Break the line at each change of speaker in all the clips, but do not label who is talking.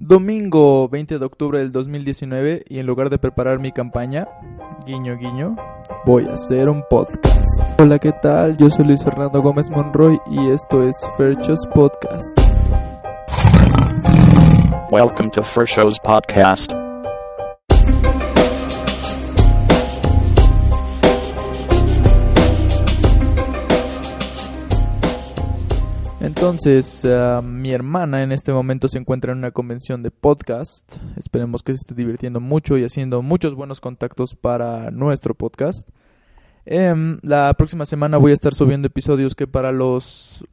Domingo 20 de octubre del 2019 y en lugar de preparar mi campaña, guiño guiño, voy a hacer un podcast. Hola, ¿qué tal? Yo soy Luis Fernando Gómez Monroy y esto es Fairchos Podcast.
Welcome to Show's podcast.
Entonces, uh, mi hermana en este momento se encuentra en una convención de podcast. Esperemos que se esté divirtiendo mucho y haciendo muchos buenos contactos para nuestro podcast. Eh, la próxima semana voy a estar subiendo episodios que para los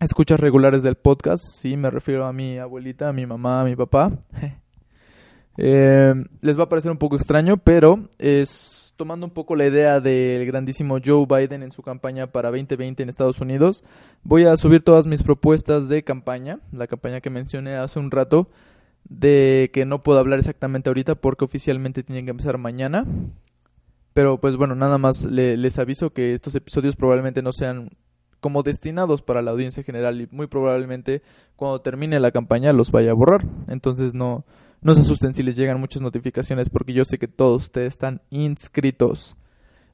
escuchas regulares del podcast, sí, me refiero a mi abuelita, a mi mamá, a mi papá. eh, les va a parecer un poco extraño, pero es tomando un poco la idea del grandísimo Joe Biden en su campaña para 2020 en Estados Unidos, voy a subir todas mis propuestas de campaña, la campaña que mencioné hace un rato, de que no puedo hablar exactamente ahorita porque oficialmente tienen que empezar mañana. Pero pues bueno, nada más les aviso que estos episodios probablemente no sean como destinados para la audiencia general y muy probablemente cuando termine la campaña los vaya a borrar. Entonces no, no se asusten si les llegan muchas notificaciones porque yo sé que todos ustedes están inscritos.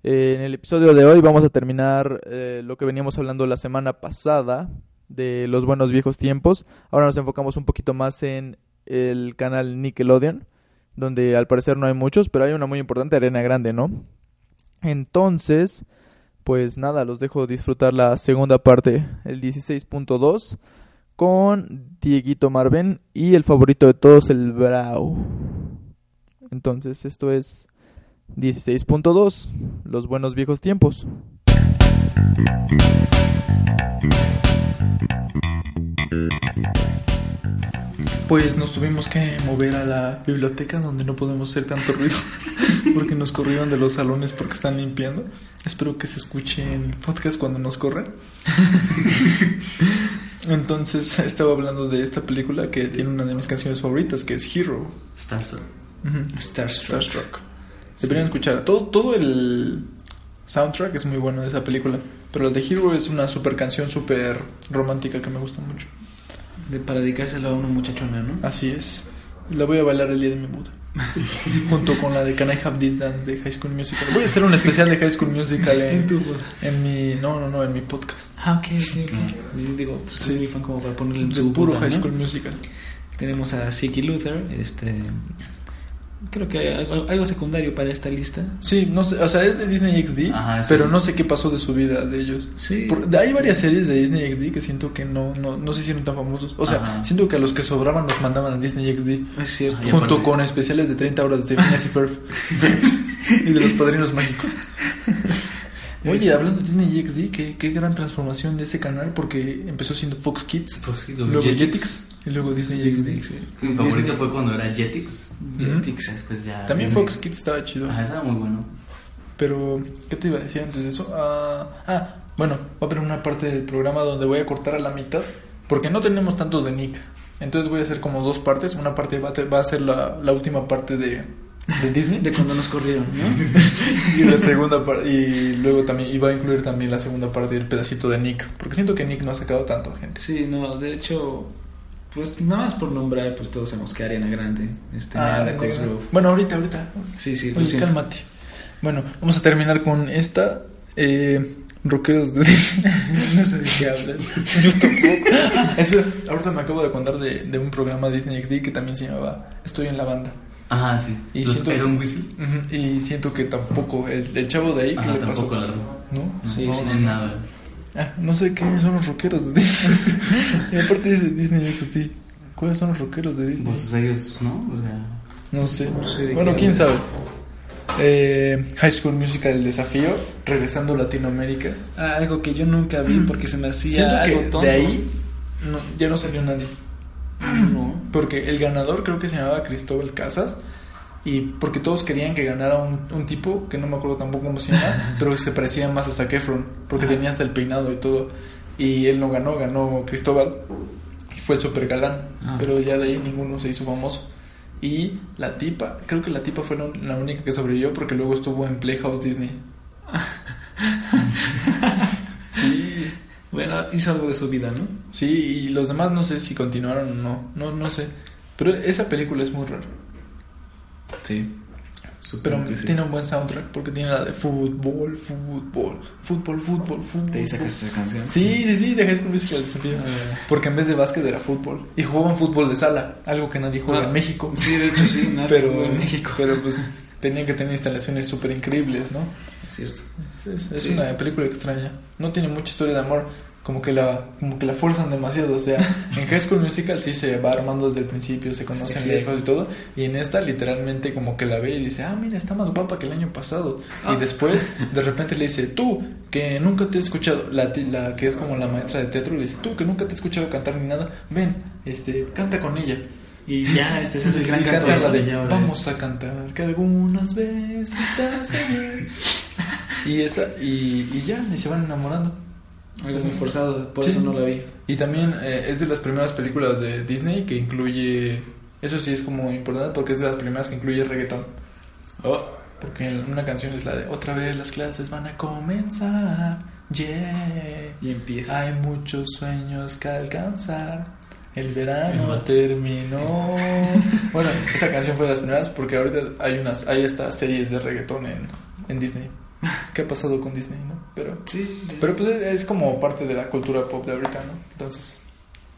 Eh, en el episodio de hoy vamos a terminar eh, lo que veníamos hablando la semana pasada de los buenos viejos tiempos. Ahora nos enfocamos un poquito más en el canal Nickelodeon, donde al parecer no hay muchos, pero hay una muy importante, Arena Grande, ¿no? Entonces, pues nada, los dejo disfrutar la segunda parte, el 16.2 con Dieguito Marven y el favorito de todos, el Brau. Entonces, esto es 16.2, los buenos viejos tiempos. Pues nos tuvimos que mover a la biblioteca donde no podemos hacer tanto ruido porque nos corrieron de los salones porque están limpiando. Espero que se escuche en el podcast cuando nos corren. Entonces estaba hablando de esta película que tiene una de mis canciones favoritas, que es Hero.
Starstruck.
Starstruck. Deberían escuchar. Todo, todo el soundtrack es muy bueno de esa película. Pero la de Hero es una super canción, super romántica que me gusta mucho.
De, para dedicárselo a una muchachona, ¿no?
Así es. La voy a bailar el día de mi boda. junto con la de Can I Have This Dance de High School Musical. Voy a hacer un especial de High School Musical en, en mi no no no en mi podcast.
Ah ok ok, okay. digo pues sí. fan como para ponerle en
su puro High School Musical.
Tenemos a Siki Luther, este creo que hay algo secundario para esta lista.
Sí, no sé, o sea, es de Disney XD, Ajá, sí. pero no sé qué pasó de su vida de ellos.
Sí.
Por, hay varias series de Disney XD que siento que no, no, no se hicieron tan famosos. O sea, Ajá. siento que a los que sobraban los mandaban a Disney XD.
Es cierto.
Junto con especiales de 30 horas de Phineas y Ferb. y de los padrinos mágicos. Oye, hablando de Disney XD, ¿qué, qué gran transformación de ese canal porque empezó siendo Fox Kids,
Fox Kids
luego
Jetix.
Jetix y luego Disney XD.
Sí.
Mi favorito Disney. fue cuando era Jetix.
Jetix.
Después ya
También
Disney.
Fox Kids estaba chido.
Ajá, estaba muy bueno.
Pero, ¿qué te iba a decir antes de eso? ah, ah bueno, va a haber una parte del programa donde voy a cortar a la mitad porque no tenemos tantos de Nick. Entonces voy a hacer como dos partes. Una parte va a, ter, va a ser la, la última parte de, de Disney.
De cuando nos corrieron, ¿no?
y la segunda parte. Y luego también iba a incluir también la segunda parte del pedacito de Nick. Porque siento que Nick no ha sacado tanto gente.
Sí, no, de hecho. Pues nada más por nombrar, pues todos sabemos que Ariana Grande. Este,
ah. Bueno, ahorita, ahorita.
Sí, sí,
Oye, cálmate. Bueno, vamos a terminar con esta. Eh, rockeros de Disney.
no sé de qué hablas.
Yo tampoco. Espera, ahorita me acabo de contar de, de, un programa Disney XD que también se llamaba Estoy en la banda.
Ajá, sí.
Y
Los
siento,
Iron Whistle.
Uh -huh, y siento que tampoco. El, el chavo de ahí,
Ajá,
¿qué le
tampoco
pasó?
Largo.
¿No?
No,
Sí,
no,
sí,
no,
sí.
nada.
Ah, no sé qué son los rockeros de Disney. y aparte dice Disney XD. ¿Cuáles son los rockeros de Disney?
Pues ellos, ¿no? O sea.
No sé.
No sé
bueno, quién sabe. Eh, High School Musical El Desafío, regresando a Latinoamérica.
Ah, algo que yo nunca vi porque se me hacía
Siento
algo
que
tonto.
de ahí no, ya no salió nadie.
No.
Porque el ganador creo que se llamaba Cristóbal Casas y porque todos querían que ganara un, un tipo que no me acuerdo tampoco cómo se llama, pero que se parecía más a Zac Efron porque
Ajá.
tenía hasta el peinado y todo y él no ganó, ganó Cristóbal y fue el super galán,
Ah.
pero ya de ahí ninguno se hizo famoso. Y la tipa, creo que la tipa fue la única que sobrevivió porque luego estuvo en Playhouse Disney. sí,
Bueno, hizo algo de su vida, ¿no?
Sí, y los demás no sé si continuaron o no, no, no sé. Pero esa película es muy rara.
Sí.
Pero
sí.
tiene un buen soundtrack porque tiene la de fútbol, fútbol, fútbol, fútbol, fútbol.
¿Te sacas esa canción?
Sí, sí, sí, de High School Musical desafío.
Ah.
Porque en vez de básquet era fútbol. Y jugaban fútbol de sala, algo que nadie juega
Ah,
en México.
Sí, de hecho sí, nada
Pero,
en México.
pero pues tenían que tener instalaciones súper increíbles, ¿no?
Es cierto.
Es, es- es
Sí.
una película extraña. No tiene mucha historia de amor. Como que la como que la fuerzan demasiado. O sea, en High School Musical sí se va armando desde el principio, se conocen
Sí,
lejos y todo. Y en esta literalmente como que la ve y dice, ah, mira, está más guapa que el año pasado.
Ah.
Y después de repente le dice, tú, que nunca te he escuchado, la, ti- la que es como la maestra de teatro, le dice, tú, que nunca te he escuchado cantar ni nada, ven, este, canta con ella.
Y ya, este es el gran cantor.
la de Vamos a cantar que algunas veces estás allí". Y esa y, y ya y se van enamorando
Algo muy forzado, por
Sí.
eso no la vi.
y también eh, es de las primeras películas de Disney que incluye eso sí es como importante porque es de las primeras que incluye reggaetón
Oh,
porque una canción es la de otra vez las clases van a comenzar yeah
y empieza.
hay muchos sueños que alcanzar. El verano terminó. Bueno, esa canción fue de las primeras porque ahorita hay unas, hay estas series de reggaetón en, en Disney. ¿Qué ha pasado con Disney, no? Pero,
Sí,
pero pues es, es como parte de la cultura pop de ahorita, ¿no? Entonces,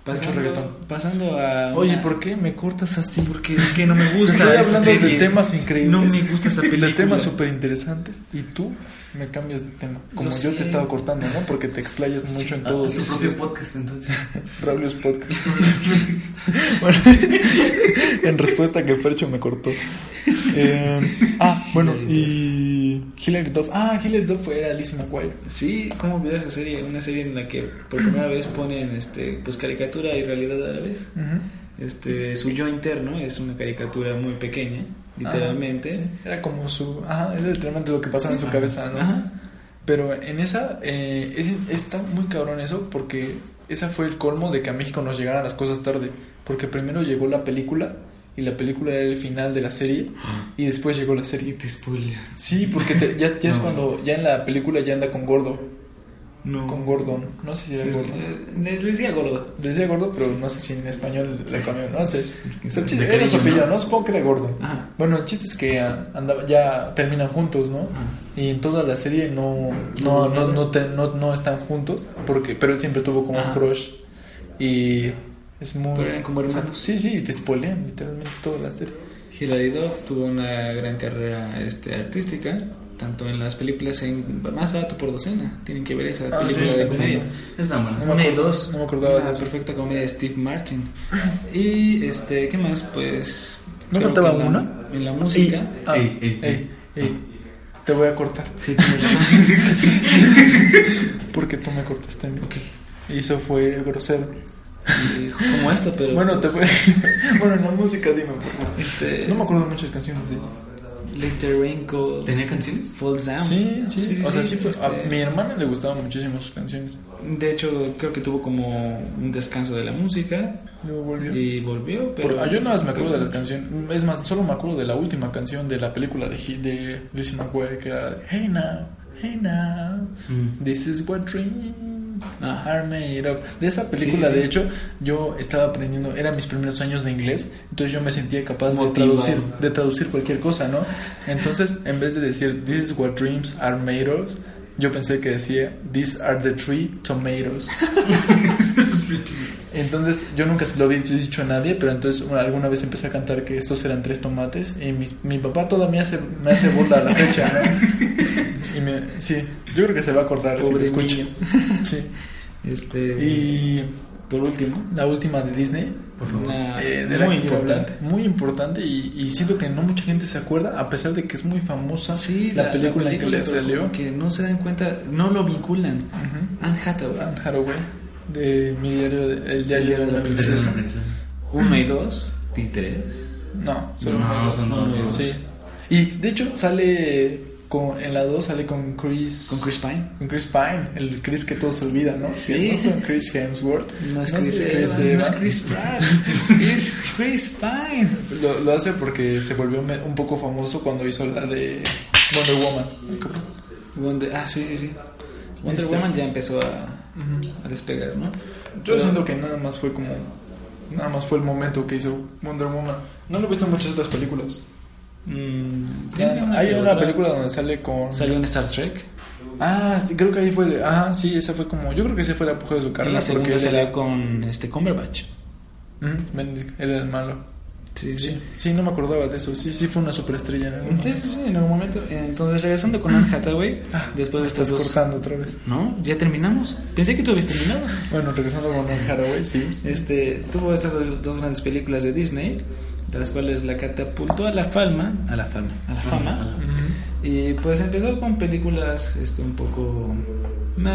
mucho reggaetón.
pasando a.
oye,
una-
¿por qué me cortas así?
Porque es que no me gusta.
Estoy hablando de temas increíbles.
No me gusta esa película.
De temas súper interesantes y tú me cambias de tema. Como
Lo
yo te estaba cortando, ¿no? Porque te explayas mucho en
Ah,
todo.
es tu propio podcast, entonces.
Braulio's Podcast. Bueno, en respuesta a que Percho me cortó. Eh, ah, bueno, y Hilary Duff. Ah, Hilary Duff era Lizzie McGuire.
Sí, ¿cómo olvidar esa serie? Una serie en la que por primera vez ponen este, pues caricatura y realidad a la vez. Este, su yo interno es una caricatura muy pequeña, literalmente.
Ajá, sí. Era como su. Ajá, era literalmente lo que pasaba en su
Ajá.
cabeza, ¿no?
Ajá.
Pero en esa. Eh, es- está muy cabrón eso porque esa fue el colmo de que a México nos llegaran las cosas tarde. Porque primero llegó la película. Y la película era el final de la serie. Y después llegó la serie.
te spoiler.
Sí, porque te- ya, ya es cuando. Ya en la película ya anda con Gordo.
No.
Con Gordon. No sé si era Gordon.
Le, le decía gordo.
Le decía gordo, pero no sé si en español le cambió, no sé. Era su apellido,
¿no?
¿no? Supongo que era gordo.
Ajá.
Bueno, el chiste es que ah, andaba, ya terminan juntos, ¿no?
Ajá.
Y en toda la serie no,
No,
no, no,
no.
no, te- no, no están juntos, porque, pero él siempre tuvo como
Ajá.
un crush. Y es muy...
Pero eran como hermanos.
Sí, sí, te spoilean literalmente toda la serie.
Hilary Duff tuvo una gran carrera este, artística, tanto en las películas en Más Barato por Docena. Tienen que ver esa
Ah,
película
sí,
de comedia.
sí.
Está buena.
No
Una y dos.
No me acordaba
Una
de eso.
perfecta comedia de Steve Martin. Y, este, ¿qué más? Pues...
¿No faltaba
que en la-
una?
En la música...
Y- ah,
Ey, ey,
ey, ey, te voy a cortar.
Sí, tienes razón.
Porque tú me cortaste a mí. Y eso fue grosero.
Como esto, pero...
Bueno, te
pues,
voy... bueno, en la música dime, por favor.
Este,
No me acuerdo de muchas canciones de ella.
Later Raincoat.
¿Tenía canciones?
Falls Down.
Sí, sí, o sea, sí fue.
este,
A mi hermana le gustaban muchísimo sus canciones.
De hecho, creo que tuvo como un descanso de la música
Luego volvió.
y volvió, pero...
Por- yo nada más me acuerdo de las canciones. Es más, solo me acuerdo de la última canción de la película de, de Lizzie McGuire, que era Hey now, hey now,
Mm.
this is what dreams
Ah.
are made of. De esa película,
Sí, sí,
de hecho, yo estaba aprendiendo, eran mis primeros años de inglés, entonces yo me sentía capaz de traducir, de traducir cualquier cosa, ¿no? Entonces, en vez de decir This is what dreams are made of, yo pensé que decía These are the three tomatoes. Entonces yo nunca se lo había dicho a nadie, pero entonces bueno, alguna vez empecé a cantar que estos eran tres tomates y mi, mi papá todavía me hace, me hace burla a la fecha, ¿no? Y me, sí, yo creo que se va a acordar si lo escucha.
niño.
Sí.
Este,
Y
por último,
la última de Disney,
Por favor.
una
eh, de la
muy importante.
muy importante y, y siento que no mucha gente se acuerda, a pesar de que es muy famosa
Sí,
la, película en que le salió.
que no se dan cuenta, no lo vinculan.
Ujú.
Anne Hathaway.
Anne Hathaway de mi diario, de- el diario de
es
princesa.
1 y 2 y 3.
No, solo
No,
uno y
son
dos.
dos, dos.
Sí. Y de hecho sale con, en la 2 sale con Chris.
Con Chris Pine.
Con Chris Pine, el Chris que todos olvidan, ¿no?
Sí.
No son Chris Hemsworth.
No es
No
Chris,
sé,
Evans,
Chris
no es. Chris Pratt, es Chris Pine.
Lo, lo hace porque se volvió un poco famoso cuando hizo la de Wonder Woman.
Wonder, ah, sí, sí, sí. Wonder
Este-
Woman ya empezó a, a despegar, ¿no?
Yo
Pero-
siento que nada más fue como. Nada más fue el momento que hizo Wonder Woman. No lo he visto en muchas otras películas.
Mm,
hay una película donde sale con.
Salió en Star Trek.
Ah, sí, creo que ahí fue. Ajá, sí, esa fue como. Yo creo que ese fue el apogeo de su carrera.
la segunda salió
era.
con este Cumberbatch.
Benedict, él era el malo.
Sí,
Sí, sí, no me acordaba de eso. Sí, sí, fue una superestrella en algún momento.
sí, sí, en algún momento. Entonces, regresando con Anne Hathaway,
Ah,
después de
Estás
estas dos...
cortando otra vez.
No, ya terminamos. Pensé que tú habías terminado.
Bueno, regresando con Anne Hathaway, sí.
Este, tuvo estas dos grandes películas de Disney, las cuales la catapultó a la fama, a la fama, a la fama. Y pues empezó con películas este, un poco meh,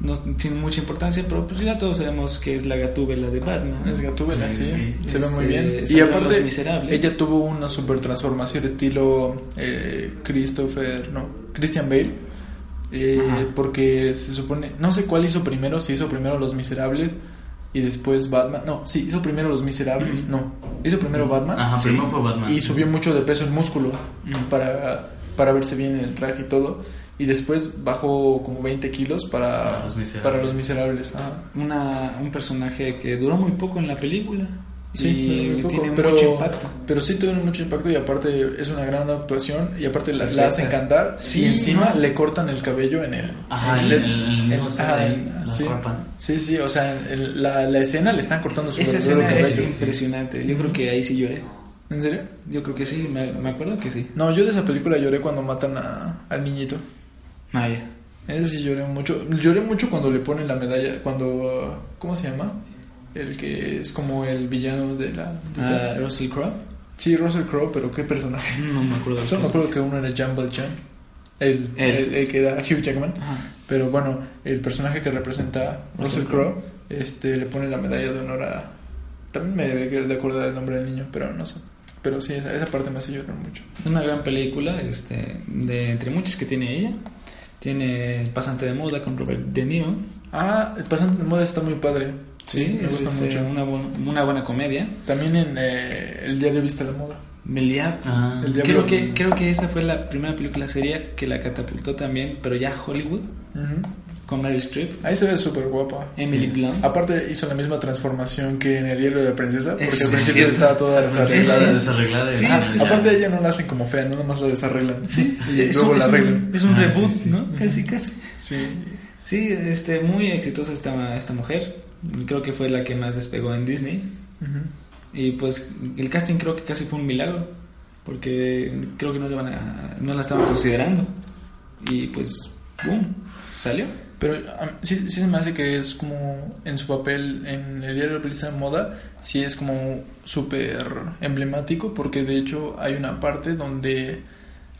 no, sin mucha importancia, pero pues ya todos sabemos que es la gatúbela de Batman.
Es Gatúbela, sí,
Sí,
se ve muy
este,
bien. Y aparte, ella tuvo una super transformación estilo eh, Christopher, no, Christian Bale. eh, porque se supone, no sé cuál hizo primero, si hizo primero Los Miserables y después Batman. No, sí, hizo primero Los Miserables, no, hizo primero Batman.
Ajá,
sí,
primero fue Batman.
Y subió mucho de peso en músculo para, para verse bien en el traje y todo. Y después bajó como 20 kilos para,
Para Los Miserables.
para Los Miserables. ajá.
Una, un personaje que duró muy poco en la película.
Sí,
y
poco,
tiene
pero,
mucho impacto.
Pero sí tiene mucho impacto y aparte es una gran actuación y aparte la, la hacen cantar
Sí,
y encima
¿no?
le cortan el cabello en el
Ajá,
set.
en el-
ajá, en-
la
sí. sí, sí, o sea, en el- la, la escena le están cortando su
Esa
verdadero
escena es
cabello.
impresionante. Yo creo que ahí sí lloré.
¿En serio?
Yo creo que sí, me, me acuerdo que sí.
No, yo de esa película lloré cuando matan a, al niñito.
Ah, ya.
Ese sí lloré mucho. Lloré mucho cuando le ponen la medalla, cuando... ¿Cómo se llama? El que es como el villano de la... de esta-
Ah, Russell Crowe.
Sí, Russell Crowe, pero qué personaje.
No me acuerdo.
Solo me acuerdo que uno era Jumble Chan, el,
Él.
el, el que era Hugh Jackman.
Ajá.
Pero bueno, el personaje que representa Russell
Russell
Crowe este, le pone la medalla de honor a. También me debe de acordar el nombre del niño, pero no sé. Pero sí, esa, esa parte me hace llorar mucho.
Una gran película, este, de entre muchas que tiene ella. Tiene El pasante de moda con Robert De Niro.
Ah, el pasante de moda está muy padre. Sí, me gusta
este,
mucho.
Una, bu- una buena comedia.
También en eh, El diario Vista la Moda.
El Diablo.
Ah,
El Diablo.
Creo que, creo que esa fue la primera película seria que la catapultó también, pero ya Hollywood,
Ujú.
con Meryl Streep.
Ahí se ve súper guapa.
Emily Blunt.
Aparte hizo la misma transformación que en el diario de la princesa, porque
Es
al principio
cierto.
estaba toda desarreglada.
desarreglada, desarreglada.
Sí,
Ah, aparte de ella no la hacen como fea, nada más la desarreglan.
Sí,
y
es
luego
un,
la
es un-
arreglan.
es un
Ah,
reboot,
sí, sí.
¿no? Casi, casi.
Sí.
Sí, este, muy exitosa esta, esta mujer. Creo que fue la que más despegó en Disney. Y pues el casting creo que casi fue un milagro. Porque creo que no, le van a- no la estaban considerando. Y pues, ¡boom! Salió.
Pero um, sí, sí se me hace que es como en su papel en el diario de la Princesa de Moda, sí es como súper emblemático, porque de hecho hay una parte donde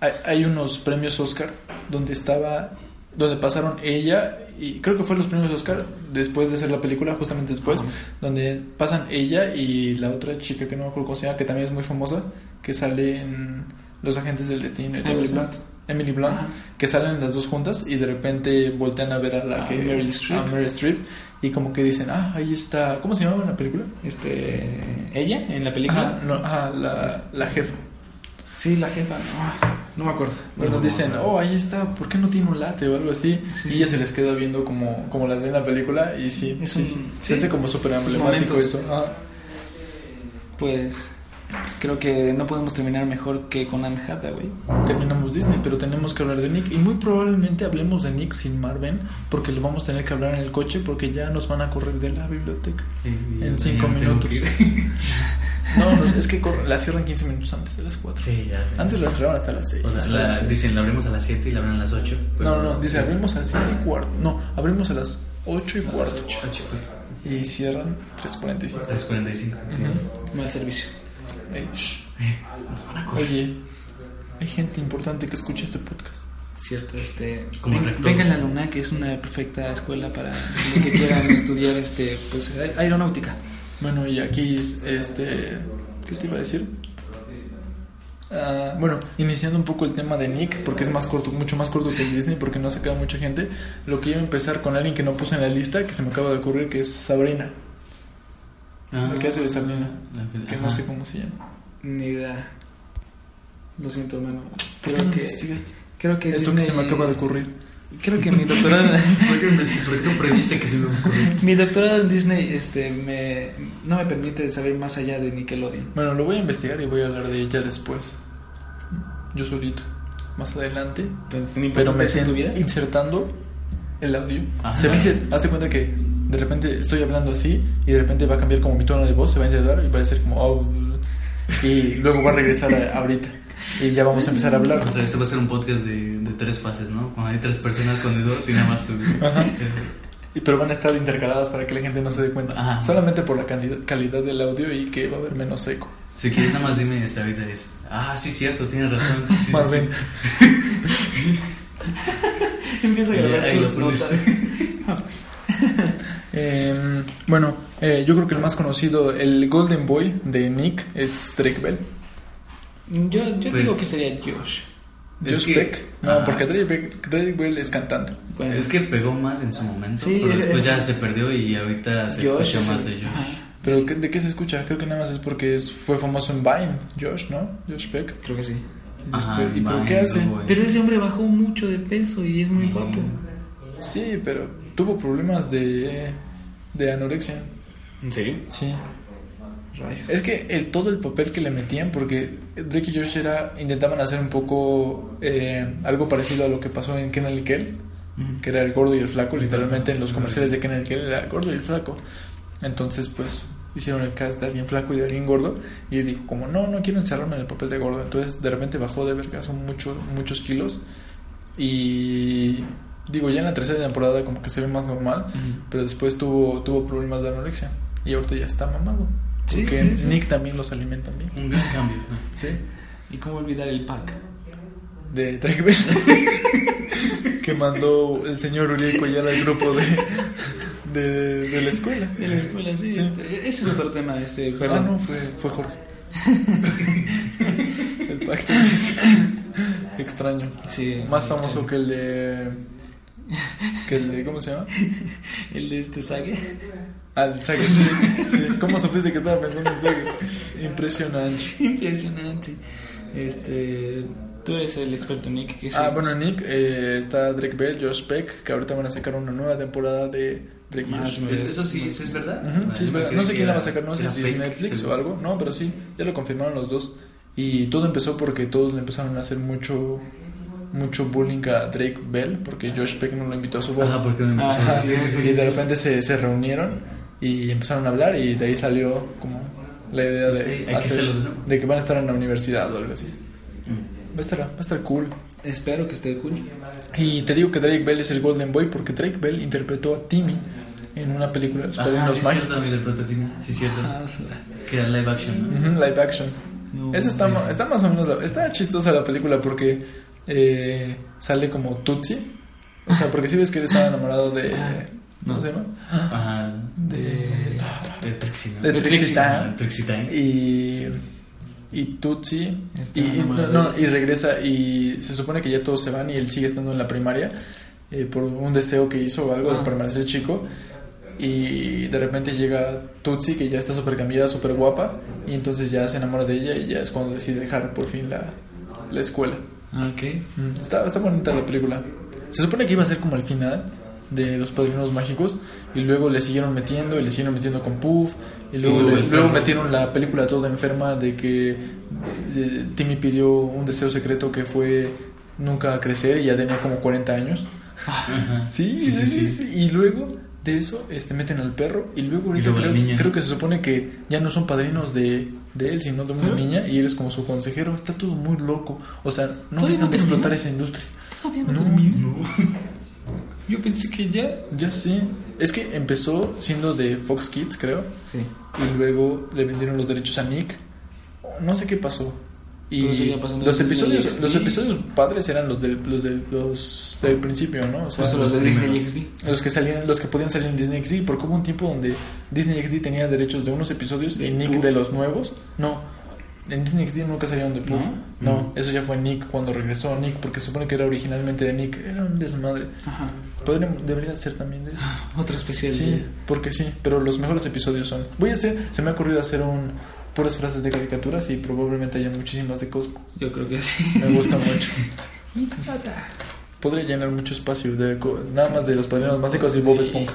hay, hay unos premios Oscar, donde estaba, donde pasaron ella, y creo que fue los premios Oscar después de hacer la película, justamente después, donde pasan ella y la otra chica que no me acuerdo cómo se llama, que también es muy famosa, que sale en Los Agentes del Destino y todo
Emily. Blunt.
Emily Blunt, que salen las dos juntas y de repente voltean a ver a la que
Meryl Streep.
a Meryl Streep, y como que dicen, ah, ahí está, ¿cómo se llamaba en la película?
Este, ella en la película.
Ajá, no, ajá, la, la jefa.
Sí, la jefa. No, no me acuerdo.
Bueno,
No,
dicen,
no.
oh, ahí está, ¿por qué no tiene un late o algo así?
Sí,
y
sí.
ella se les queda viendo como, como las ve en la película y sí,
Es un-
se hace como súper emblemático eso.
Pues creo que no podemos terminar mejor que con Anne Hathaway.
Terminamos Disney, pero tenemos que hablar de Nick y muy probablemente hablemos de Nick sin Marvin porque lo vamos a tener que hablar en el coche porque ya nos van a correr de la biblioteca.
Sí,
En cinco minutos. No, no, es que la cierran 15 minutos antes de las 4.
Sí, ya sé.
Antes la cerraban hasta las 6.
O sea, la- dicen, la abrimos a las 7 y la abren a las 8.
no, no, dice abrimos a las 7 y cuarto. No, abrimos a las 8 y cuarto.
Ah,
Y cierran 3.45.
3.45.
Mal servicio.
Shh.
Eh, nos van a correr.
Oye, hay gente importante que escucha este podcast.
Cierto, este.
Como
ven-
rector.
vengan a la LUNA, que es una perfecta escuela para los que quieran estudiar este, pues, aeronáutica.
Bueno, y aquí, este, ¿qué te iba a decir? Ah, bueno, iniciando un poco el tema de Nick, porque es más corto, mucho más corto que el Disney, porque no ha sacado mucha gente. Lo que iba a empezar con alguien que no puse en la lista, que se me acaba de ocurrir, que es Sabrina.
Ah,
¿De qué hace de Sabrina?
la
Que no sé cómo se llama.
Ni idea. Lo siento, hermano.
¿Por qué
Creo
no
que, creo que
Esto que se me
Disney-
acaba de ocurrir.
Creo que mi doctorado,
¿Por qué, me- previste que se me ocurrió?
mi doctorado en Disney este, me, no me permite saber más allá de Nickelodeon.
Bueno, lo voy a investigar y voy a hablar de ella después. Yo solito. Más adelante.
Pero,
me
en tu vida.
insertando el audio.
Ajá.
Se a inser- Hazte cuenta que de repente estoy hablando así y de repente va a cambiar como mi tono de voz, se va a insertar y va a ser como... "Oh", y luego va a regresar a- ahorita. Y ya vamos a empezar a hablar.
O sea, este va a ser un podcast de, de tres fases, ¿no? Cuando hay tres personas, hay dos y nada más tú.
Ajá. Y- Pero van a estar intercaladas para que la gente no se dé cuenta.
Ajá.
Solamente por la cantidad- calidad del audio y que va a haber menos eco.
Si quieres, nada más dime esta ahorita es. Ah, sí, cierto, tienes razón. Sí,
Más
sí,
bien.
Empieza a grabar
ahí
tus notas.
Eh, bueno, eh, yo creo que el más conocido, el Golden Boy de Nick, es Drake Bell.
Yo, yo
Pues-
digo que sería Josh.
Es
Josh
que-
Beck. No,
Ajá.
porque Drake, Beck- Drake Bell es cantante.
Bueno,
Es que pegó más en su momento,
Sí,
pero
es-
después
es-
ya se perdió y ahorita se
Josh
escucha
es
más
el-
de Josh.
Ajá,
Pero ¿qué- ¿de qué se escucha? Creo que nada más es porque es, fue famoso en Vine, Josh, ¿no? Josh Beck.
creo que sí.
Ajá,
¿y pero qué hace?
Pero ese hombre bajó mucho de peso y es muy guapo.
Sí, pero tuvo problemas de, de anorexia.
Sí.
Sí.
Rayos.
Es que el, todo el papel que le metían, porque Drake y Josh era, intentaban hacer un poco eh, algo parecido a lo que pasó en Kenan y Kel,
Ujú.
que era el gordo y el flaco, literalmente en los comerciales de Kenan y Kel era el gordo y el flaco. Entonces, pues hicieron el cast de alguien flaco y de alguien gordo, y él dijo, como no, no quiero encerrarme en el papel de gordo. Entonces, de repente bajó de vergazo mucho, muchos kilos, y digo, ya en la tercera temporada como que se ve más normal, pero después tuvo, tuvo problemas de anorexia, y ahorita ya está mamado. Porque
sí, sí.
Nick también los alimenta bien.
Un gran cambio. ¿no?
¿Sí?
¿Y cómo olvidar el pack?
De Drake Bell. que mandó el señor Uriel Coyal al grupo de, de, de la escuela.
De la escuela, sí. Este, ese es otro tema, este,
Ah,
perdón.
no, fue, fue Jorge. el pacto. Extraño.
Sí.
Más famoso que el de. El de. ¿Cómo se llama?
El de este Sage.
Al Saga. Sí, sí. ¿Cómo supiste que estaba pensando en Saga? Impresionante.
Impresionante. Este, tú eres el experto Nick.
Ah, bueno, Nick, eh, está Drake Bell, Josh Peck, que ahorita van a sacar una nueva temporada de Drake
me-
Pues, ¿Eso sí, ¿eso es verdad?
Sí, es verdad. No sé quién la va a sacar, no sé si es Netflix
sí.
o algo. No, pero sí, ya lo confirmaron los dos. Y todo empezó porque todos le empezaron a hacer mucho mucho bullying a Drake Bell, porque Josh Peck no lo invitó a su boda.
Ajá, porque no me
Ah,
Ajá,
sí, sí, sí,
y de
sí.
repente se, se reunieron y empezaron a hablar y de ahí salió como la idea
Sí,
de,
que
hacer-
hacerlo, ¿no?
de que van a estar en la universidad o algo así.
Mm.
Va a estar, va a estar cool.
Espero que esté cool.
Y te digo que Drake Bell es el Golden Boy porque Drake Bell interpretó a Timmy en una película de los
Ajá,
Padrinos
sí,
Mágicos.
cierto. Sí, cierto. Que era live action, ¿no?
Ujú, live action.
No.
Esa está, está más o menos. Está chistosa la película porque eh, sale como Tutsi. O sea, porque si ves que él estaba enamorado de. ¿Cómo
No.
se llama?
Ajá.
De.
De Trixie.
De Trixie. Y. Y Tutsi. Y, no, no, y regresa. Y se supone que ya todos se van y él sigue estando en la primaria. eh, por un deseo que hizo o algo de
Ah.
permanecer chico. Y de repente llega Tutsi, que ya está súper cambiada, súper guapa. Y entonces ya se enamora de ella y ya es cuando decide dejar por fin la, la escuela.
Ah, Ok.
Mm, Está, está bonita la película. Se supone que iba a ser como el final de Los Padrinos Mágicos. Y luego le siguieron metiendo y le siguieron metiendo con Puff. Y luego,
Y luego
le-
el
luego
perro.
metieron la película toda enferma de que Timmy pidió un deseo secreto que fue nunca crecer y ya tenía como 40 años.
Ajá.
Sí, sí, sí, sí. Y luego de eso este, meten al perro y luego ahorita
luego
creo, creo que se supone que ya no son padrinos de, de él, sino de una niña y él es como su consejero. Está todo muy loco. O sea, no
¿Todavía
dejan
no
de explotar esa industria.
Todavía no. Yo pensé que ya.
Ya sé. Es que empezó siendo de Fox Kids, creo.
Sí.
Y luego le vendieron los derechos a Nick. No sé qué pasó. Y los episodios, los episodios padres eran los del, los del, los del principio, ¿no? O sea,
los de Disney. XD.
los que salían, los que podían salir en Disney XD, porque hubo un tiempo donde Disney XD tenía derechos de unos episodios y Nick
Puff.
de los nuevos. No, en Disney XD nunca salieron de Puff.
¿No?
No, eso ya fue Nick cuando regresó Nick, porque se supone que era originalmente de Nick. Era un desmadre.
Ajá.
Podría, debería ser también de eso.
Otro especial.
Sí, porque sí, pero los mejores episodios son. Voy a hacer, se me ha ocurrido hacer un puras frases de caricaturas y probablemente haya muchísimas de Cosmo.
Yo creo que sí.
Me gusta mucho. Podría llenar mucho espacio de nada más de los padrinos mágicos y Bob Esponja.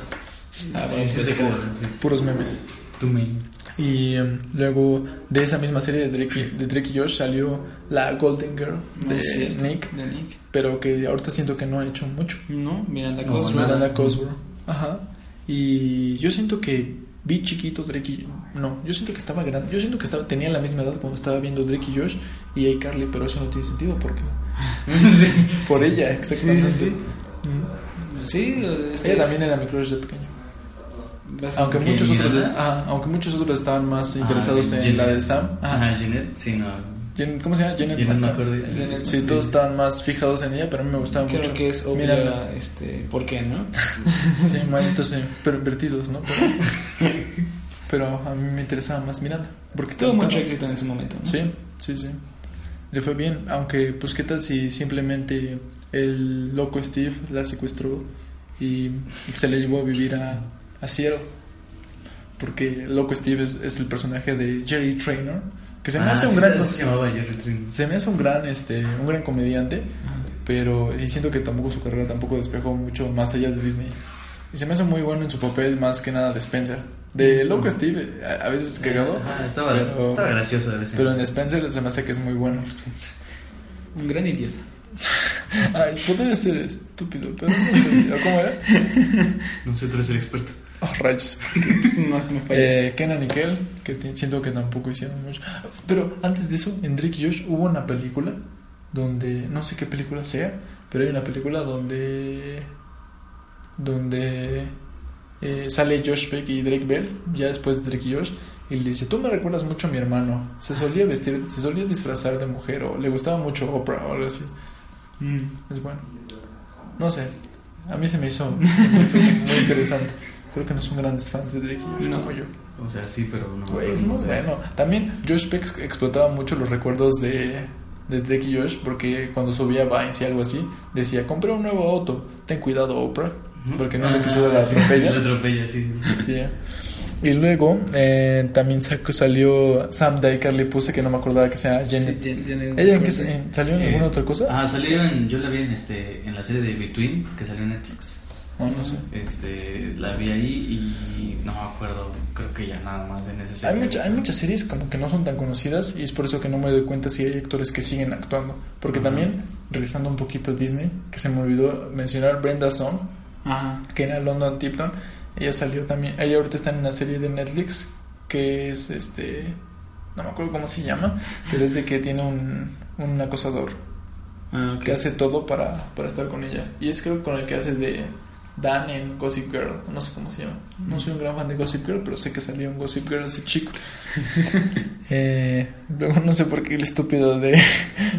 Ah,
Sí,
bueno,
sí,
pues,
sí.
Puros memes.
Tu main.
Y em, luego de esa misma serie de Drake, y- de Drake y Josh salió la Golden Girl
No
de
cierto.
Nick,
De Nick.
pero que ahorita siento que no ha hecho mucho.
No, Miranda
No,
Cosgrove.
nada.
Miranda Cosgrove. Ajá. Y yo siento que vi chiquito Drake y... No, yo siento que estaba grande. Yo siento que estaba, tenía la misma edad cuando estaba viendo Drake y Josh y iCarly, pero eso no tiene sentido porque... Por ella, exactamente.
Sí, sí, sí. Sí, este,
Ella también era mi crush de pequeño. Aunque
¿Quién,
muchos, otros, ajá, aunque muchos otros estaban más
Ah,
interesados en la de Sam. Ajá.
Ajá, sí, no.
Jen- ¿Cómo se llama? Janet
Janet
Marco.
McCurdy.
Janet-
Sí, todos estaban más fijados en ella, pero a mí me gustaba
Creo
mucho.
que es obvio
Miranda.
este, ¿por qué, no?
Sí, malditos eh, pervertidos, ¿no? Pero, pero a mí me interesaba más Miranda. Porque
Tuvo mucho éxito en su momento, ¿no?
Sí, sí, sí. Le fue bien, aunque pues qué tal si simplemente el loco Steve la secuestró y se le llevó a vivir a, a Seattle. Porque el loco Steve es, es el personaje de Jerry Traynor, que se me
Ah,
hace un
sí,
gran
sí, se llamaba Jerry Trin.
se me hace un gran este un gran comediante,
Ajá.
pero y siento que tampoco su carrera tampoco despejó mucho más allá de Disney. Y se me hace muy bueno en su papel más que nada de Spencer. De loco Steve, a, a veces cagado,
Ajá, estaba,
pero-
estaba gracioso a veces.
pero en Spencer se me hace que es muy bueno.
Un gran idiota.
Ay, podría ser estúpido, pero no sé. ¿Cómo era?
No sé, tú eres el experto.
Oh, rayos.
No, me fallaste.
Eh, Kenan y Kel, que siento que tampoco hicieron mucho. Pero antes de eso, en Drake y Josh hubo una película donde, no sé qué película sea, pero hay una película donde, donde eh, sale Josh Peck y Drake Bell, ya después de Drake y Josh, y le dice, tú me recuerdas mucho a mi hermano, se solía vestir, se solía disfrazar de mujer o le gustaba mucho Oprah o algo así. Mm, es bueno. No sé, a mí se me hizo muy interesante. Creo que no son grandes fans de Drake y Josh
No.
como yo.
O sea, sí, pero no.
Güey, es muy bueno. También Josh Peck ex- explotaba mucho los recuerdos de, de Drake y Josh porque cuando subía Vines y algo así, decía, compré un nuevo auto, ten cuidado Oprah, porque en un
Ah,
episodio la
sí,
atropella.
La atropella, sí.
Sí. Y luego eh, también sacó, salió Sam Dyker, le puse que no me acordaba que sea Janet.
Sí, Jen- Janet
¿Ella en qué,
McCurdy.
en- salió en alguna otra cosa?
Ah, salió en. Yo la vi en, este, en la serie de Between, que salió en Netflix.
No, no sé.
Este, la vi ahí y no me acuerdo, creo que ya nada más en ese
Hay, mucha- hay muchas series como que no son tan conocidas y es por eso que no me doy cuenta si hay actores que siguen actuando. Porque también, regresando un poquito Disney, que se me olvidó mencionar Brenda Song,
Ajá.
que era London Tipton. Ella salió también, ella ahorita está en una serie de Netflix que es este, no me acuerdo cómo se llama, pero es de que tiene un, un acosador
Ah,
que hace todo para, para estar con ella. Y es creo que con el que hace de Dan en Gossip Girl, no sé cómo se llama. No soy un gran fan de Gossip Girl, pero sé que salió en Gossip Girl ese chico. Eh, luego no sé por qué el estúpido de,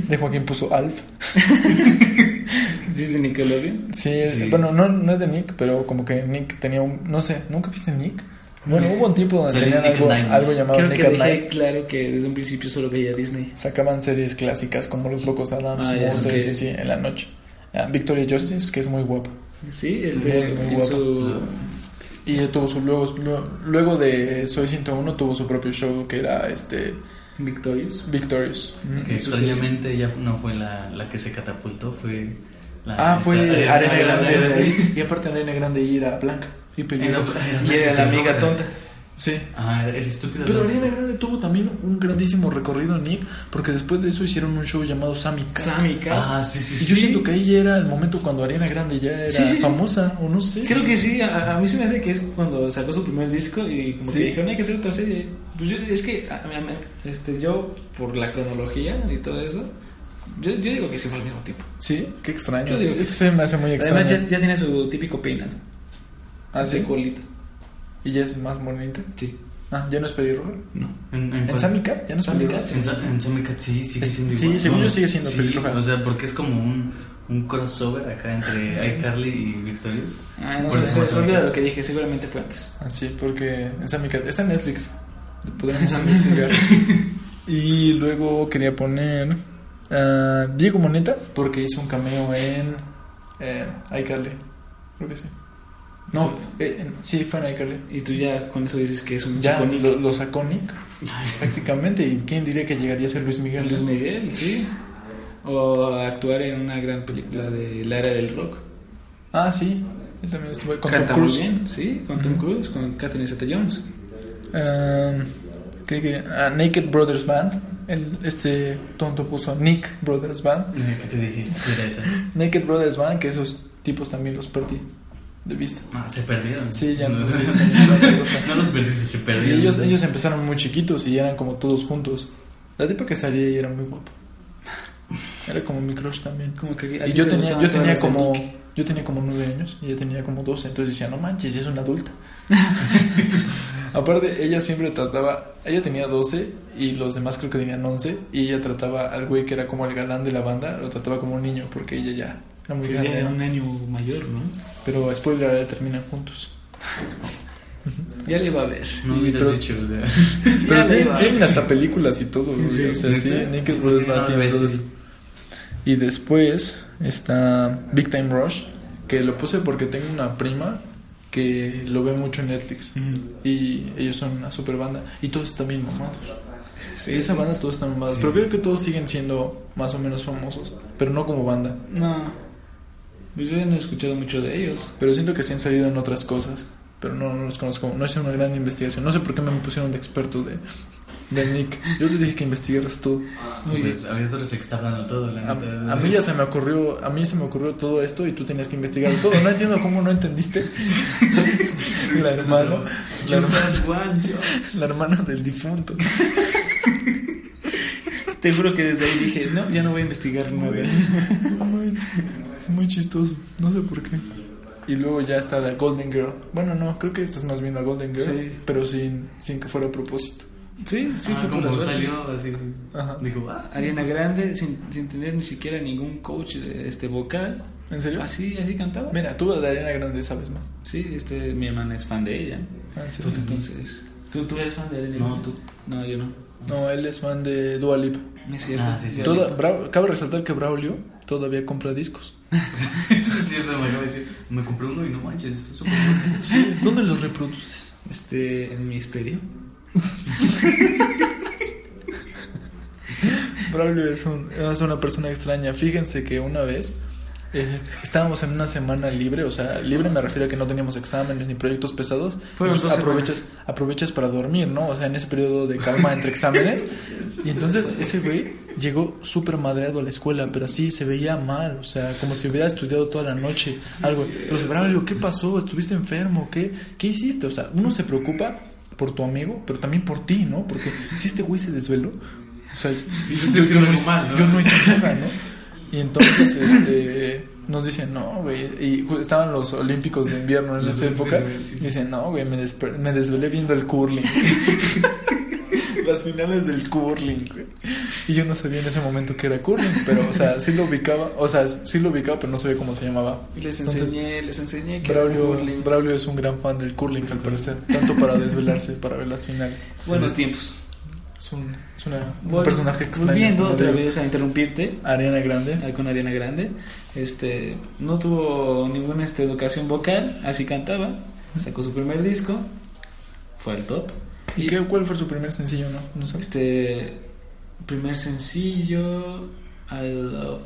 de Joaquín puso Alf.
¿Sí es de Nickelodeon?
Sí, es-
Sí.
bueno, no, no es de Nick, pero como que Nick tenía un, no sé, ¿nunca viste Nick? Bueno, hubo un tiempo donde tenían algo, llamado
Creo
Nick
que
at
dejé
Night.
claro que desde un principio solo veía Disney.
Sacaban series clásicas como Los Locos Adams,
Ah,
Monsters en la noche. Ah, Victoria Justice, que es muy guapa.
Sí, este,
Muy, muy
en su...
Y ella tuvo su luego, luego, luego de Soy 101 tuvo su propio show que era este
Victorious.
Victorious.
Que extrañamente ya no fue la, la que se catapultó, fue la.
Ah, fue Arena Grande.
Grande.
Y aparte Arena Grande y era blanca y
Era-
pelirroja.
Y era la amiga tonta.
Sí.
Ajá, es estúpida.
Pero. Ariana Grande tuvo también un grandísimo recorrido en Nick, porque después de eso hicieron un show llamado Sammy Cat.
Sammy Cat.
Ah, sí, sí,
Y
sí.
yo siento que ahí ya era el momento cuando Ariana Grande ya era
Sí, sí, sí.
famosa, o no sé.
Creo que sí, a, a mí se me hace que es cuando sacó su primer disco y como
Sí.
que dijeron hay que hacer otra serie. Pues yo, es que a- a- a- este, yo, por la cronología y todo eso, yo, yo digo que sí fue al mismo tiempo.
Sí, qué extraño.
Yo digo que
Eso se me hace muy extraño.
Además ya, ya tiene su típico peinado.
Ah, sí.
De colita.
Y ya es más bonita.
Sí.
Ah, ¿ya no es pelirroja?
No.
¿En,
¿En Cat? ¿Ya no es pelirroja?
En, en Sammy Cat sí, sigue
Es-
siendo
sí, según yo sigue siendo
sí,
pelirroja.
O sea, porque es como un, un crossover acá entre iCarly y Victorious.
Ah, no sé, se, olvida lo que dije, seguramente fue antes.
Ah, sí, porque en Sammy Cat está en Netflix. Lo podemos investigar. y luego quería poner a Diego Moneta porque hizo un cameo en eh, iCarly. Creo que sí. No, eh, en- sí, fue en iCarly.
Y tú ya con eso dices que es un
Ya lo, lo sacó Nick prácticamente. ¿Y quién diría que llegaría a ser Luis Miguel?
Luis Miguel, sí. O actuar en una gran película de la era del rock.
Ah, sí. Él también estuvo con Tom Cruise.
bien, sí, con Tom Cruise, con Catherine Zeta-Jones.
Um, ¿qué- qué? Ah, Naked Brothers Band. El, este tonto puso Nick Brothers Band.
Eh, ¿Qué te dije? Era esa.
Naked Brothers Band, que esos tipos también los perdí de vista.
Ah, se perdieron.
Sí, ya no,
no, no los perdiste, se
Y
perdieron.
ellos, ellos empezaron muy chiquitos y eran como todos juntos. La tipa que salía ahí era muy guapa. Era como mi crush también.
Como que
Y yo
te
tenía, yo tenía como yo tenía como nueve años y ella tenía como 12, entonces decía, no manches, ya es una adulta. Aparte, ella siempre trataba, ella tenía 12 y los demás creo que tenían 11 y ella trataba al güey que era como el galán de la banda, lo trataba como un niño porque ella ya era muy
ya
grande.
era un año mayor, ¿no?
Pero spoiler, alert, terminan juntos.
Ya le iba a ver.
No
Y-
hubieras
pero-
dicho, o sea.
Pero tienen, tienen hasta películas y todo, güey.
Sí,
o sea, sí. Naked Brothers
sí.
eso. Y después está Big Time Rush, que lo puse porque tengo una prima que lo ve mucho en Netflix. Y ellos son una super banda. Y todos están bien mamados.
Sí,
Esa
sí.
banda todos están mamados. Pero creo que todos siguen siendo más o menos famosos. Pero no como banda.
No. Pues yo no he escuchado mucho de ellos.
Pero siento que sí han salido en otras cosas. Pero no, no los conozco. No hice una gran investigación. No sé por qué me pusieron de experto de, de Nick. Yo te dije que investigaras todo.
Pues, había otros que está hablando todo, la
A,
neta.
a mí ya se me ocurrió, a mí se me ocurrió todo esto y tú tenías que investigar todo. No entiendo cómo no entendiste. La hermana, la, hermana la hermana del difunto.
Te juro que desde ahí dije, no, ya no voy a investigar nada.
No Es muy chistoso, no sé por qué. Y luego ya está la Golden Girl. Bueno, no, creo que estás más bien la Golden Girl,
Sí.
pero sin, sin que fuera a propósito.
Sí, sí,
ah,
fue por la
como salió así.
Ajá.
Dijo, ah,
Ariana Grande, sin, sin tener ni siquiera ningún coach de este vocal.
¿En serio?
Así, así cantaba.
Mira, tú de Arena Grande sabes más.
Sí, este, mi hermana es fan de ella.
Ah, ¿en serio?
Entonces, ¿tú, tú eres fan de Ariana
No,
Grande?
tú.
No, yo no.
No, él es fan de Dua Lipa.
No es cierto.
Ah, sí, sí.
Toda-. Bra- cabe resaltar que Braulio todavía compra discos.
eso es cierto, me acaba de decir. Me compré uno y no manches, está súper bueno.
Sí, ¿dónde los reproduces?
Este, en mi estéreo.
Braulio es, un- es una persona extraña. Fíjense que una vez eh, estábamos en una semana libre, o sea, libre me refiero a que no teníamos exámenes ni proyectos pesados. Pues aprovechas, aprovechas para dormir, ¿no? O sea, en ese periodo de calma entre exámenes. Y entonces ese güey llegó súper madreado a la escuela, pero así se veía mal, o sea, como si hubiera estudiado toda la noche. Algo. Entonces, Braulio, ¿qué pasó? ¿Estuviste enfermo? ¿Qué, ¿Qué hiciste? O sea, uno se preocupa por tu amigo, pero también por ti, ¿no? Porque si este güey se desveló, o sea, yo, yo
haciendo
no hice,
mal, ¿no?
yo no hice nada, ¿no? Y entonces este, nos dicen, no, güey. Y estaban los Olímpicos de invierno en
Los
esa época.
Sí.
Y dicen, no, güey, me, me desvelé viendo el curling. Las finales del curling, güey. Y yo no sabía en ese momento que era curling, pero, o sea, sí lo ubicaba. O sea, sí lo ubicaba, pero no sabía cómo se llamaba.
Y les
Entonces,
enseñé, les enseñé que era
Braulio,
curling.
Braulio es un gran fan del curling, al parecer. Tanto para desvelarse, para ver las finales.
Buenos tiempos.
Es un, es una- un personaje extraño.
Volviendo otra vez a interrumpirte,
Ariana Grande.
con Ariana Grande, este, no tuvo ninguna este, educación vocal, así cantaba, sacó su primer disco, fue al top.
¿Y qué, cuál fue su primer sencillo, no? ¿No sabes?
Este, primer sencillo, I Love,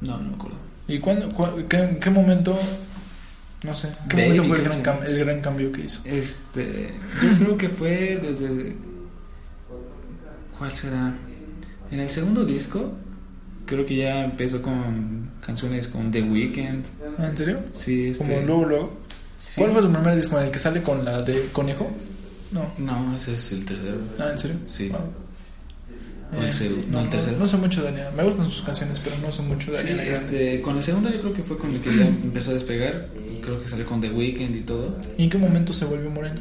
no, no me acuerdo.
¿Y cuándo, cua- qué, en qué momento, no sé, qué
Baby,
momento fue el gran, el gran cambio que hizo?
Este, yo creo que fue desde, ¿cuál será? En el segundo disco, creo que ya empezó con canciones con The Weeknd,
Ah, ¿En serio?
sí, este,
Como luego, luego.
sí.
¿Cuál fue su primer disco en el que sale con la de Conejo? No.
No, ese es el tercero.
Ah, ¿en serio?
Sí.
Wow.
El segundo, no,
no,
el tercero.
no sé mucho de Ariana. Me gustan sus canciones, pero no sé mucho de
Sí,
Ariana
este, con el segundo yo creo que fue con el que ya empezó a despegar. Creo que salió con The Weeknd y todo.
¿Y en qué momento se volvió morena?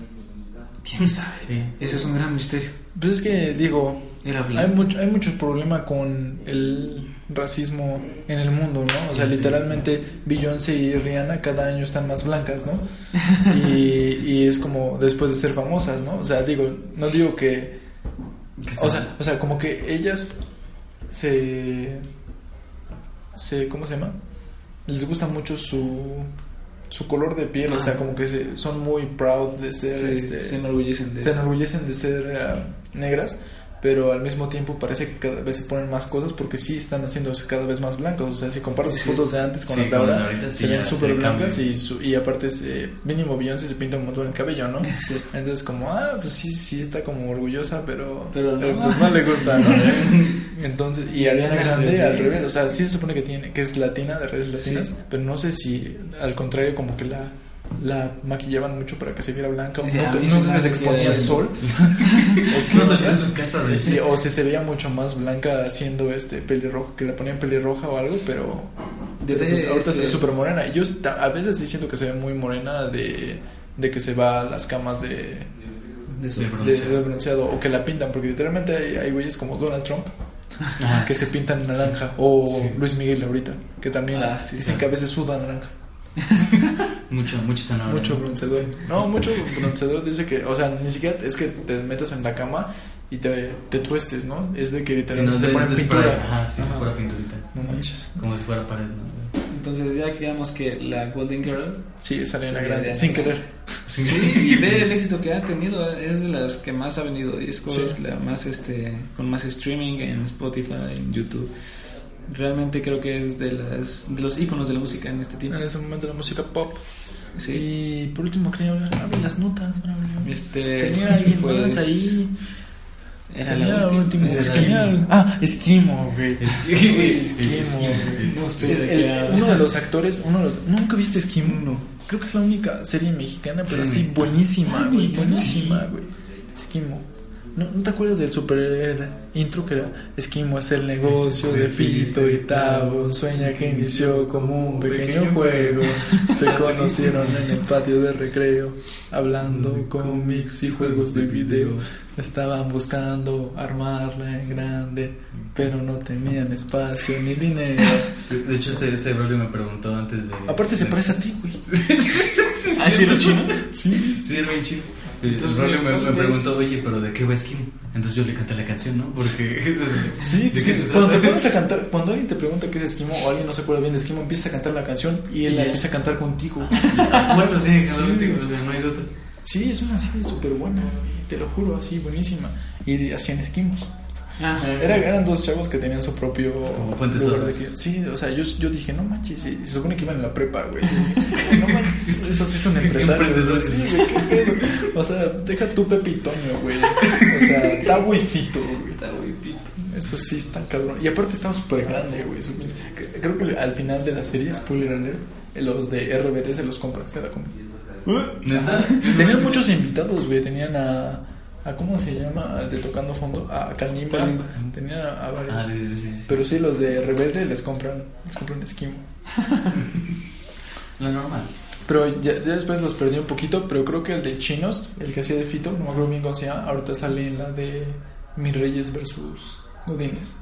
¿Quién sabe? Ese es un gran misterio.
Pues es que, digo,
Era
hay,
blanco.
mucho, hay muchos problemas con el racismo en el mundo, ¿no? O sea,
Sí.
literalmente Beyoncé y Rihanna cada año están más blancas, ¿no? Y, y es como después de ser famosas, ¿no? O sea, digo, no digo que... O sea, o sea, como que ellas se... se ¿Cómo se llama? Les gusta mucho su... Su color de piel, o sea, como que se, son muy proud de ser,
Sí,
este,
se enorgullecen de
se
eso.
enorgullecen de ser eh, negras, pero al mismo tiempo parece que cada vez se ponen más cosas porque sí están haciéndose cada vez más blancos. O sea, si comparas sus
Sí.
fotos de antes con
Sí,
las de ahora,
ahorita
se ven súper blancas y, su- y aparte, se, mínimo Beyoncé se pinta un montón el cabello, ¿no?
Es.
Entonces, como, ah, pues sí, sí está como orgullosa, pero,
Pero no.
eh, pues no le gusta, ¿no? Entonces, y Ariana Grande al
revés.
o sea, sí se supone que tiene que es latina, de redes latinas, pero no sé si al contrario como que la la maquillaban mucho para que se viera blanca o
Sí, a
nunca,
mí se
exponía al sol
No salió de su casa de
Sí, o se, se veía mucho más blanca haciendo este pelirrojo, que le ponían pelirroja o algo, pero, pero, pues, ahorita se ve
este-
súper morena. Y yo a veces sí siento que se ve muy morena de, de que se va a las camas de,
de su-
De bronceado.
de bronceado o que la pintan, porque literalmente hay, hay güeyes como Donald Trump
Ajá.
que se pintan naranja, o
Sí.
Luis Miguel ahorita, que también
Ah, sí,
dicen que a veces suda naranja.
Mucho, mucho zanahoria.
Mucho bronceador. No, mucho bronceador dice que, o sea, ni siquiera es que te metas en la cama y te, te tuestes, ¿no? Es de que
Si no,
te ponen pintura.
spray. Ajá, sí,
Ajá.
pura pinturita.
No manches.
Como si fuera pared, ¿no?
Entonces ya que digamos que la Golden Girl
Sí, es Ariana
Sí,
Grande, sin querer.
Sí, y ve el éxito que ha tenido, es de las que más ha venido discos,
Sí.
la más este con más streaming en Spotify, en YouTube. Realmente creo que es de las de los iconos de la música en este tiempo.
En ese momento la música pop.
Sí.
Y por último quería hablar, abre las notas, Braulio.
Este
Tenía alguien
pues,
más ahí.
Era
Tenía
la última.
es que Ah, Esquimo, güey. Güey, Esquimo.
Esquimo.
No sé
Es el- uno de los actores, uno de los. Nunca viste Esquimo, no. Creo que es la única serie mexicana, pero
Sí.
así buenísima,
Ah,
güey. Buenísima, güey. Esquimo. ¿No, ¿No te acuerdas del super intro que era Esquimo es el negocio de Fito y Tavo? Sueña que inició como un pequeño juego. Se conocieron en el patio de recreo, hablando cómics y juegos de video. Estaban buscando armarla en grande, pero no tenían espacio ni dinero.
De, hecho, este, este me preguntó antes de.
Aparte se parece a ti, güey.
¿Ah, lo chino?
Sí.
Sí, bien El
Entonces,
Braulio me, me
¿cómo
preguntó, oye, pero ¿de qué va Esquimo? Entonces yo le canté la canción, ¿no? Porque.
Sí,
¿de
pues,
se
cuando te pones a cantar, cuando alguien te pregunta qué es esquimo o alguien no se acuerda bien de esquimo, empiezas a cantar la canción y él la empieza a cantar contigo.
Fuerza tiene que
Sí.
hablar contigo, no hay duda.
Sí, es una serie súper buena, te lo juro, así buenísima. Y hacían esquimos.
Ajá.
Era, eran dos chavos que tenían su propio
Como fuentes
lugar de que- Sí, o sea, yo, yo dije, no manches, sí, se supone que iban en la prepa, güey. No manches, esos sí son empresarios.
Emprendedores.
Sí, güey, qué pedo. O sea, deja tu Pepe y Toño, güey. O sea, Tabo y Fito, güey.
Está muy pito.
Eso sí está cabrón. Y aparte estaba súper grande, güey. su pinche- que- Creo que al final de la serie, spoiler alert, los de RBD se los compran, se la. Tenían muchos invitados, güey. Tenían a, a. ¿Cómo se llama? Al de Tocando Fondo. A Kalimba.
Kalimba.
Tenían a, a varios.
Ah, sí, sí.
Pero sí, los de Rebelde les compran, les compran esquimo.
Lo normal.
Pero ya, ya después los perdí un poquito. Pero creo que el de Chinos, el que hacía de Fito, no me acuerdo bien cómo se llama. Ahorita sale en la de Mis Reyes versus Godines.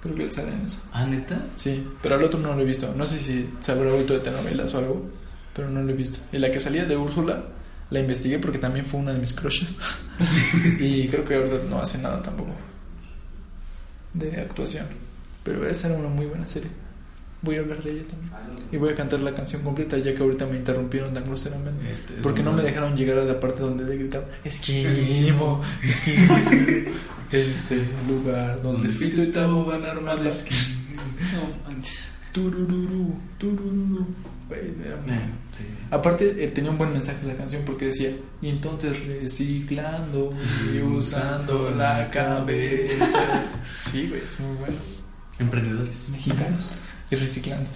Creo que él sale en eso.
Ah, ¿neta?
Sí, pero al otro no lo he visto. No sé si se habrá vuelto de telenovelas o algo, pero no lo he visto. Y la que salía de Úrsula, la investigué porque también fue una de mis crushes. y creo que ahora no hace nada tampoco de actuación. Pero esa era una muy buena serie. Voy a hablar de ella también. Y voy a cantar la canción completa ya que ahorita me interrumpieron tan groseramente.
Este,
Porque no me dejaron llegar a la parte donde le gritaron Esquimo, esquimo Es el lugar donde Fito y Tabo van a armar las
No manches.
Turururu, turururu. Güey,
Eh, sí.
Aparte eh, tenía un buen mensaje la canción porque decía y entonces reciclando y usando la cabeza. Sí, güey, es muy bueno.
Emprendedores.
Mexicanos y reciclando.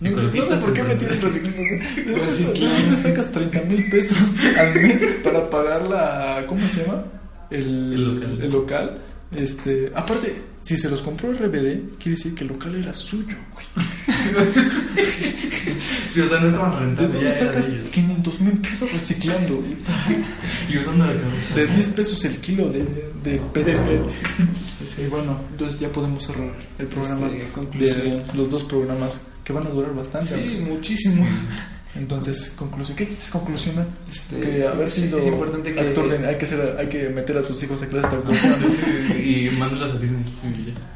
No, no sé por qué me tienes reciclando. ¿De dónde sa-
Reciclando.
¿De dónde sacas 30 mil pesos al mes para pagar la. ¿Cómo se llama? El,
El local.
el local. Este, aparte, si se los compró RBD, quiere decir que el local era suyo, güey.
Sí, o sea, no estaban
¿De
rentando,
dónde
de
sacas
ellos.
500 mil pesos reciclando?
Y usando la cabeza.
De 10 pesos el kilo de, de PDP. Y bueno, entonces ya podemos cerrar el programa
Este,
de los dos programas que van a durar bastante.
Sí, muchísimo.
Entonces, conclusión. ¿Qué quieres conclusionar?
Este,
que haber
sí,
sido
es importante que
actor de- hay que ser, hay que meter a tus hijos a clases de actuación.
Y mandarlas a Disney.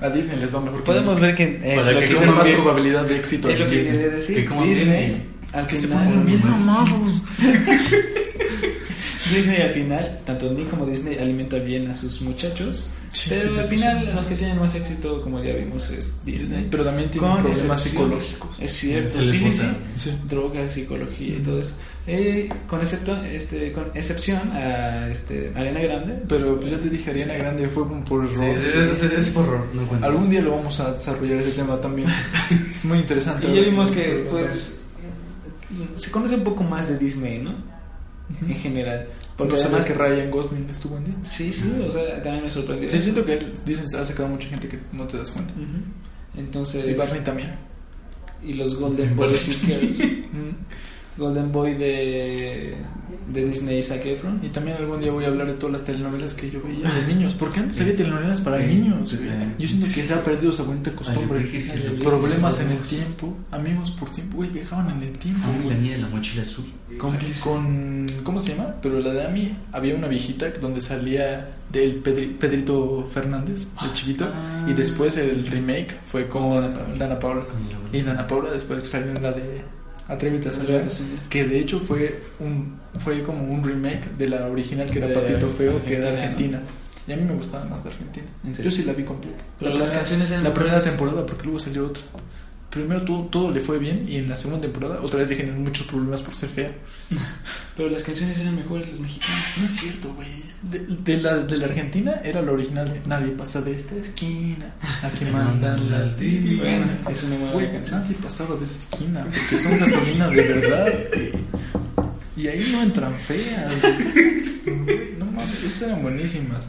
A Disney les va mejor. que
podemos ver que es
Para
lo
que
que
tienes más
es-
probabilidad de éxito.
es lo que
Disney.
quería decir.
Que coman
Disney,
bien
al
Que se pongan bien mamados.
Disney al final, tanto Nick como Disney alimenta bien a sus muchachos.
Sí,
pero
sí, sí,
al final,
sí.
los que tienen más éxito, como ya vimos, es Disney.
Pero también tienen
Con
problemas psicológicos.
Es cierto, sí, sí,
nota.
sí.
Sí.
Drogas, psicología y todo eso. Eh, con, excepto, este, con excepción a este, Arena Grande.
Pero pues ya te dije, Ariana Grande fue como por
Sí,
error.
es, es, es, es horror, no.
Algún día lo vamos a desarrollar ese tema también. es muy interesante.
Y ya vimos que, pues, se conoce un poco más de Disney, ¿no? En general. Porque
no
además,
que Ryan Gosling estuvo en Disney.
sí, sí, o sea, también me sorprendió.
Sí, siento que él, dicen, ha sacado mucha gente que no te das cuenta.
Ujú. Entonces,
Y Barney también.
y los Golden Boys y Girls.
Mm.
Golden Boy de, de Disney, Zac Efron.
Y también algún día voy a hablar de todas las telenovelas que yo veía de niños. Porque antes había telenovelas para niños. güey. Yo siento que se ha perdido esa bonita costumbre. Problemas en el tiempo. Amigos por tiempo. Güey, viajaban en el tiempo.
Ah,
güey.
la niña de la mochila azul.
Con, con- ¿Cómo se llama? Pero la de Ami había una viejita donde salía del Pedri- Pedrito Fernández, de chiquito. Y después el remake fue con
Dana Paola.
Dana Paola.
Con la abuela.
Y Dana Paola después salió en la de Atrévete a soñar. Que de hecho fue un fue como un remake de la original que era
De
Patito Feo, que era
Argentina,
Argentina. Y a mí me gustaba más de Argentina.
¿En?
Yo sí la vi completa.
Pero
la
las canciones eran
La primera temporada, porque luego salió otra. Primero todo, todo le fue bien y en la segunda temporada otra vez le generó muchos problemas por ser fea.
Pero las canciones eran mejores, las mexicanas.
No es cierto, güey. De, de la, de la Argentina era la original de Nadie pasa de esta esquina. Aquí mandan las divinas.
Es una buena canción.
nadie pasaba de esa esquina porque son gasolina de verdad. güey. Y ahí no entran feas. No mames, esas eran buenísimas.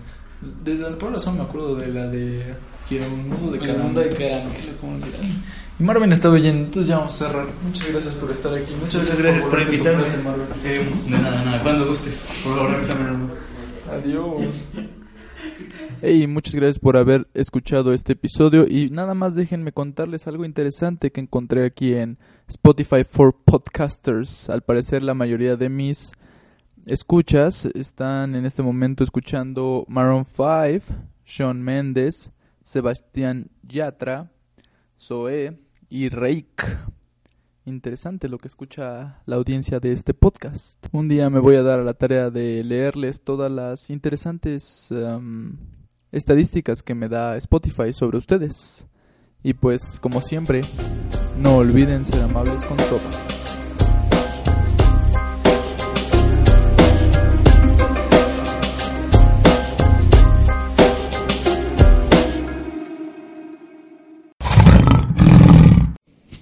De Dan Paula solo me acuerdo de la de Quiero un nudo de
El mundo
caramelo.
de caramelo, como.
Y Marvin está oyendo, entonces ya vamos a cerrar. Muchas gracias por estar aquí. Muchas,
Muchas gracias por
tu
invitarme.
clase, Marvin.
Eh, de nada, nada, cuando gustes. Por favor, avísame.
Adiós.
Hey, muchas gracias por haber escuchado este episodio y nada más déjenme contarles algo interesante que encontré aquí en Spotify for Podcasters. Al parecer la mayoría de mis escuchas están en este momento escuchando Maroon 5, Sean Mendes, Sebastián Yatra, Zoe y Reik. Interesante lo que escucha la audiencia de este podcast. Un día me voy a dar a la tarea de leerles todas las interesantes em, estadísticas que me da Spotify sobre ustedes. Y pues, como siempre, no olviden ser amables con todos.